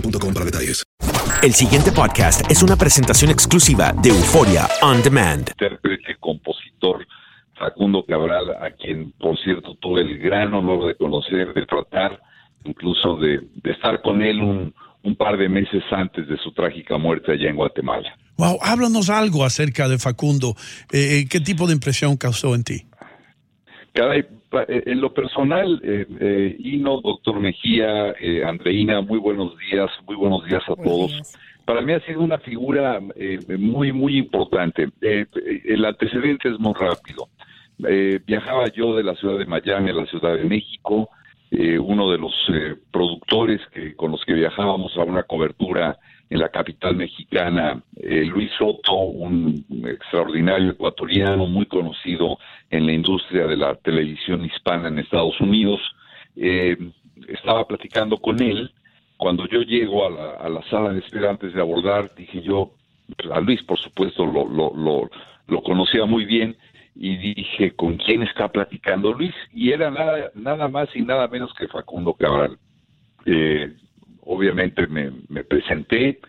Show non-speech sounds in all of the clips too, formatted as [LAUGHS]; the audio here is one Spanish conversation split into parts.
boostmobile.com para detalles. El siguiente podcast es una presentación exclusiva de Euforia On Demand. intérprete, compositor Facundo Cabral, a quien, por cierto, tuve el gran honor de conocer, de tratar, incluso de, de estar con él un, un par de meses antes de su trágica muerte allá en Guatemala. Wow, háblanos algo acerca de Facundo. Eh, ¿Qué tipo de impresión causó en ti? Caray, eh, en lo personal, eh, eh, Ino, doctor Mejía, eh, Andreina, muy buenos días, muy buenos días a todos. Para mí ha sido una figura eh, muy, muy importante. Eh, eh, el antecedente es muy rápido. Eh, viajaba yo de la ciudad de Miami a la Ciudad de México. Eh, uno de los eh, productores que, con los que viajábamos a una cobertura en la capital mexicana, eh, Luis Soto, un extraordinario ecuatoriano muy conocido en la industria de la televisión hispana en Estados Unidos. Eh, estaba platicando con él. Cuando yo llego a la, sala de espera antes de abordar, dije yo, a Luis por supuesto lo, lo, lo, lo conocía muy bien y dije, ¿con quién está platicando Luis? Y era nada, nada más y nada menos que Facundo Cabral. Eh, obviamente me, me presenté,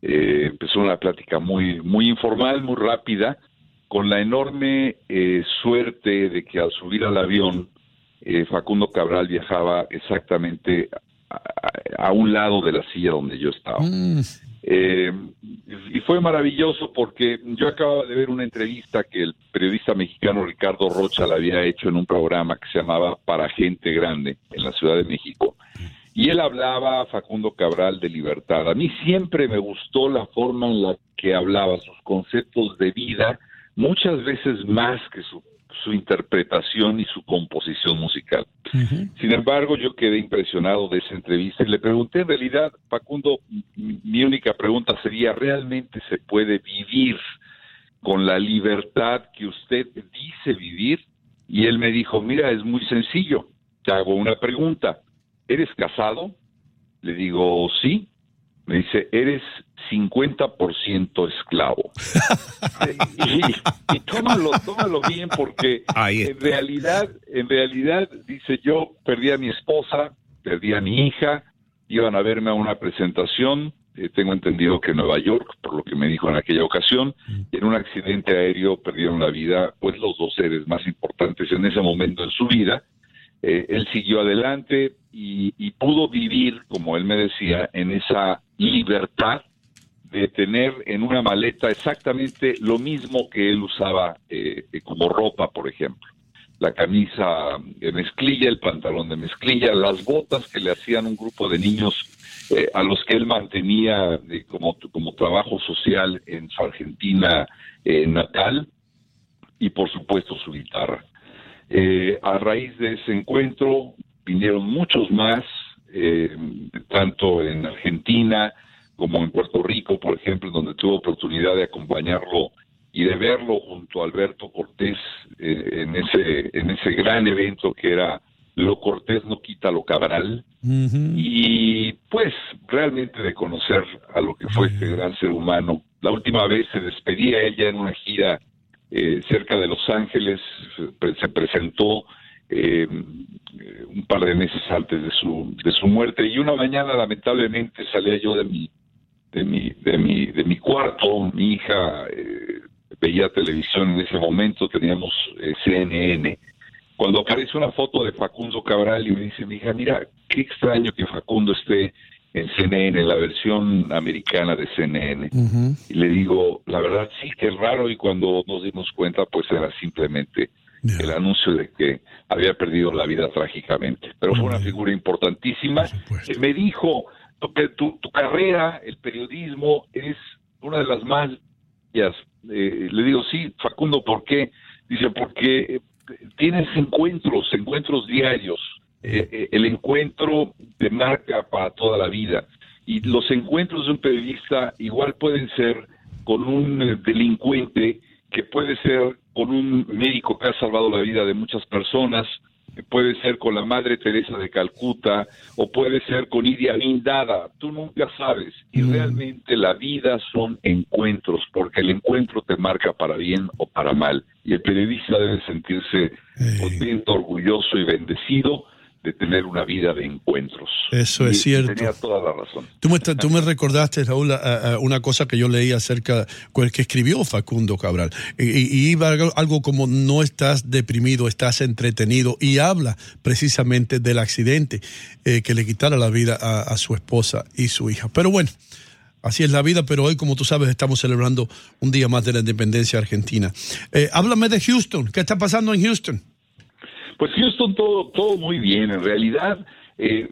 eh, empezó una plática muy, muy informal, muy rápida, con la enorme eh, suerte de que al subir al avión, eh, Facundo Cabral viajaba exactamente a, un lado de la silla donde yo estaba. Eh, y fue maravilloso porque yo acababa de ver una entrevista que el periodista mexicano Ricardo Rocha le había hecho en un programa que se llamaba Para Gente Grande en la Ciudad de México. Y él hablaba, Facundo Cabral, de libertad. A mí siempre me gustó la forma en la que hablaba, sus conceptos de vida, muchas veces más que su, su interpretación y su composición musical. Sin embargo, yo quedé impresionado de esa entrevista y le pregunté, en realidad, Facundo, mi mi única pregunta sería, ¿realmente se puede vivir con la libertad que usted dice vivir? Y él me dijo, mira, es muy sencillo, te hago una pregunta, ¿eres casado? Le digo, sí. Me dice, eres 50% esclavo. [LAUGHS] y, y tómalo, tómalo bien porque en realidad, en realidad, dice yo, perdí a mi esposa, perdí a mi hija, iban a verme a una presentación, eh, tengo entendido que en Nueva York, por lo que me dijo en aquella ocasión, en un accidente aéreo perdieron la vida, pues los dos seres más importantes en ese momento en su vida. Eh, él siguió adelante y, y pudo vivir, como él me decía, en esa libertad de tener en una maleta exactamente lo mismo que él usaba eh, eh, como ropa, por ejemplo. la camisa de mezclilla, el pantalón de mezclilla, las botas que le hacían un grupo de niños eh, a los que él mantenía como, como trabajo social en su Argentina eh, natal y por supuesto su guitarra. a raíz de ese encuentro vinieron muchos más, tanto en Argentina como en Puerto Rico, por ejemplo, donde tuve oportunidad de acompañarlo y de verlo junto a Alberto Cortés en ese en ese gran evento que era lo cortés no quita lo cabral. Y pues realmente de conocer a lo que fue este gran ser humano. La última vez se despedía ella en una gira eh, cerca de Los Ángeles, se presentó eh, un par de meses antes de su de su muerte. Y una mañana lamentablemente salía yo de mi de mi de mi de mi cuarto, mi hija eh, veía televisión en ese momento, teníamos CNN cuando aparece una foto de Facundo Cabral y me dice mi hija, mira, qué extraño que Facundo esté en CNN, la versión americana de CNN. Y le digo, la verdad sí, que es raro y cuando nos dimos cuenta, pues era simplemente el anuncio de que había perdido la vida trágicamente. Pero fue una figura importantísima. me dijo, tu, tu carrera, el periodismo, es una de las más... Eh, le digo, sí, Facundo, ¿por qué? Dice, porque tienes encuentros, encuentros diarios. Eh, eh, el encuentro te marca para toda la vida. Y los encuentros de un periodista igual pueden ser con un eh, delincuente, que puede ser con un médico que ha salvado la vida de muchas personas, puede ser con la Madre Teresa de Calcuta o puede ser con Idi Amin Dada, tú nunca sabes. Y mm. realmente la vida son encuentros, porque el encuentro te marca para bien o para mal. Y el periodista debe sentirse contento, orgulloso y bendecido de tener una vida de encuentros. Eso es cierto. Tenía toda la razón. Tú me, tú me recordaste, Raúl, una cosa que yo leí acerca, que escribió Facundo Cabral. Y, iba algo como no estás deprimido, estás entretenido. Y habla precisamente del accidente eh, que le quitara la vida a, su esposa y su hija. Pero bueno. Así es la vida, pero hoy, como tú sabes, estamos celebrando un día más de la independencia argentina. Eh, háblame de Houston. ¿Qué está pasando en Houston? Pues Houston todo, todo muy bien. En realidad, eh,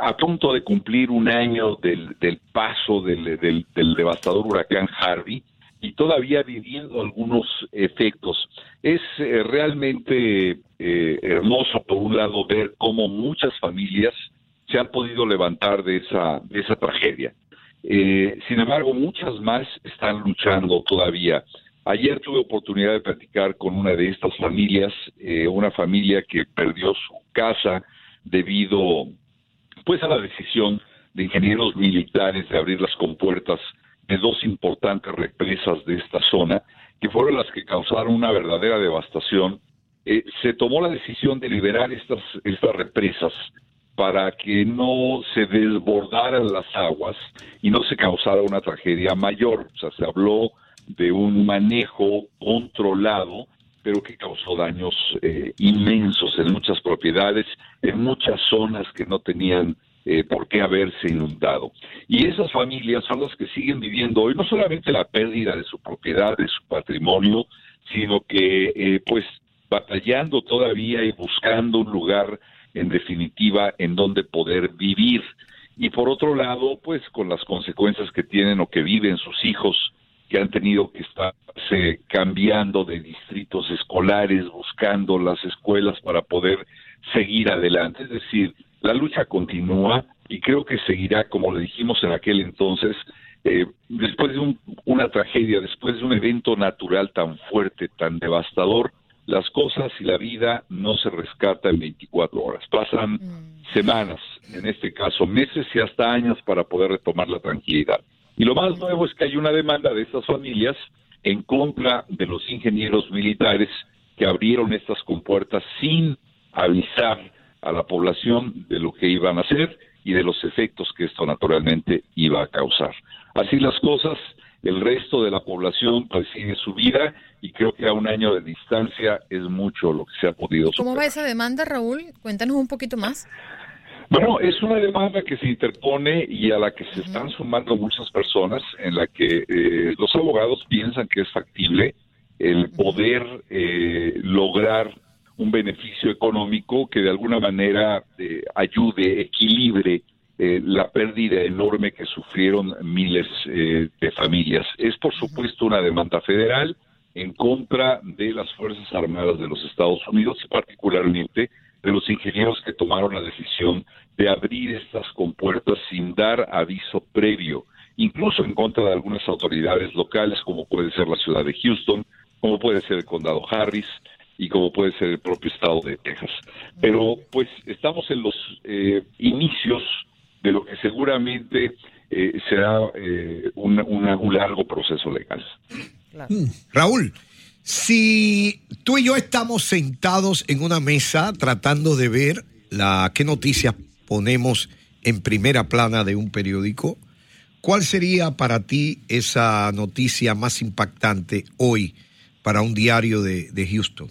a punto de cumplir un año del, del paso del, del, devastador huracán Harvey y todavía viviendo algunos efectos. Es eh, realmente eh, hermoso, por un lado, ver cómo muchas familias se han podido levantar de esa, de esa tragedia. sin embargo, muchas más están luchando todavía Ayer tuve oportunidad de platicar con una de estas familias, eh, una familia que perdió su casa debido pues a la decisión de ingenieros militares de abrir las compuertas de dos importantes represas de esta zona, que fueron las que causaron una verdadera devastación. Eh, se tomó la decisión de liberar estas, estas represas para que no se desbordaran las aguas y no se causara una tragedia mayor. O sea, se habló de un manejo controlado, pero que causó daños eh, inmensos en muchas propiedades, en muchas zonas que no tenían eh, por qué haberse inundado. Y esas familias son las que siguen viviendo hoy no solamente la pérdida de su propiedad, de su patrimonio, sino que eh, pues batallando todavía y buscando un lugar en definitiva en donde poder vivir. Y por otro lado, pues con las consecuencias que tienen o que viven sus hijos que han tenido que estarse cambiando de distritos escolares, buscando las escuelas para poder seguir adelante. Es decir, la lucha continúa y creo que seguirá, como le dijimos en aquel entonces, eh, después de una tragedia, después de un evento natural tan fuerte, tan devastador, las cosas y la vida no se rescata en 24 horas. Pasan mm. semanas, en este caso meses y hasta años para poder retomar la tranquilidad. Y lo más nuevo es que hay una demanda de estas familias en contra de los ingenieros militares que abrieron estas compuertas sin avisar a la población de lo que iban a hacer y de los efectos que esto naturalmente iba a causar. Así las cosas, el resto de la población pues sigue su vida y creo que a un año de distancia es mucho lo que se ha podido superar. ¿Cómo va esa demanda, Raúl? Cuéntanos un poquito más. Bueno, es una demanda que se interpone y a la que se están sumando muchas personas, en la que eh, los abogados piensan que es factible el poder eh, lograr un beneficio económico que de alguna manera eh, ayude, equilibre eh, la pérdida enorme que sufrieron miles eh, de familias. Es por supuesto una demanda federal en contra de las Fuerzas Armadas de los Estados Unidos y particularmente de los ingenieros que tomaron la decisión de abrir estas compuertas sin dar aviso previo, incluso en contra de algunas autoridades locales como puede ser la ciudad de Houston, como puede ser el condado Harris y como puede ser el propio estado de Texas. Pero pues estamos en los eh, inicios de lo que seguramente eh, será eh, un, largo proceso legal. Mm. Raúl, si tú y yo estamos sentados en una mesa tratando de ver la qué noticias ponemos en primera plana de un periódico, ¿cuál sería para ti esa noticia más impactante hoy para un diario de, Houston?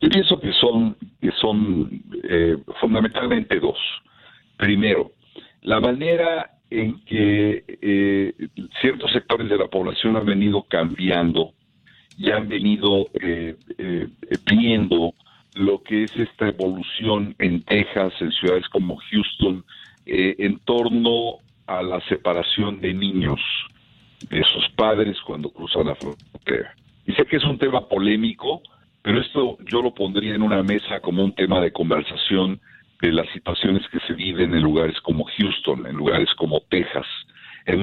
Yo pienso que son, que son eh, fundamentalmente dos. Primero, la manera en que eh, ciertos sectores de la población han venido cambiando y han venido eh, eh, viendo lo que es esta evolución en Texas, en ciudades como Houston, en torno a la separación de niños de sus padres cuando cruzan la frontera. Y sé que es un tema polémico, pero esto yo lo pondría en una mesa como un tema de conversación de las situaciones que se viven en lugares como Houston, en lugares como Texas, en,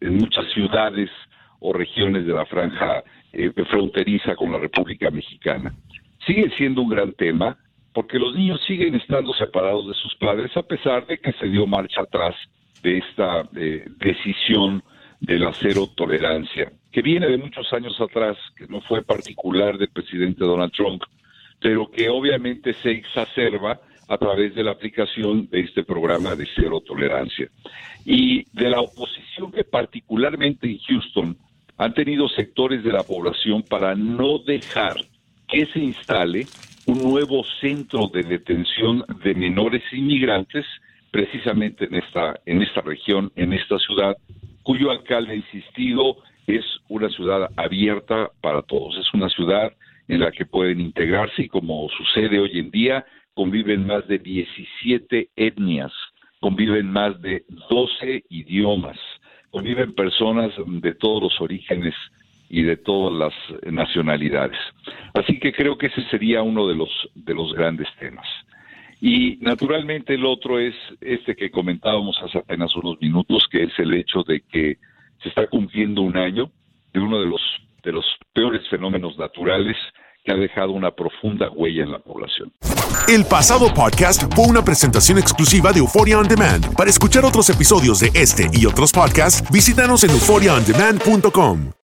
en muchas ciudades o regiones de la franja eh, fronteriza con la República Mexicana. Sigue siendo un gran tema porque los niños siguen estando separados de sus padres a pesar de que se dio marcha atrás de esta eh, decisión de la cero tolerancia, que viene de muchos años atrás, que no fue particular del presidente Donald Trump, pero que obviamente se exacerba a través de la aplicación de este programa de cero tolerancia. Y de la oposición que particularmente en Houston han tenido sectores de la población para no dejar que se instale un nuevo centro de detención de menores inmigrantes precisamente en esta en esta región, en esta ciudad, cuyo alcalde ha insistido es una ciudad abierta para todos, es una ciudad en la que pueden integrarse y como sucede hoy en día, conviven más de 17 etnias, conviven más de 12 idiomas, conviven personas de todos los orígenes y de todas las nacionalidades. Así que creo que ese sería uno de los de los grandes temas. Y naturalmente el otro es este que comentábamos hace apenas unos minutos, que es el hecho de que se está cumpliendo un año de uno de los de los peores fenómenos naturales que ha dejado una profunda huella en la población. El pasado podcast fue una presentación exclusiva de Euphoria On Demand. Para escuchar otros episodios de este y otros podcasts, visítanos en euphoriaondemand.com.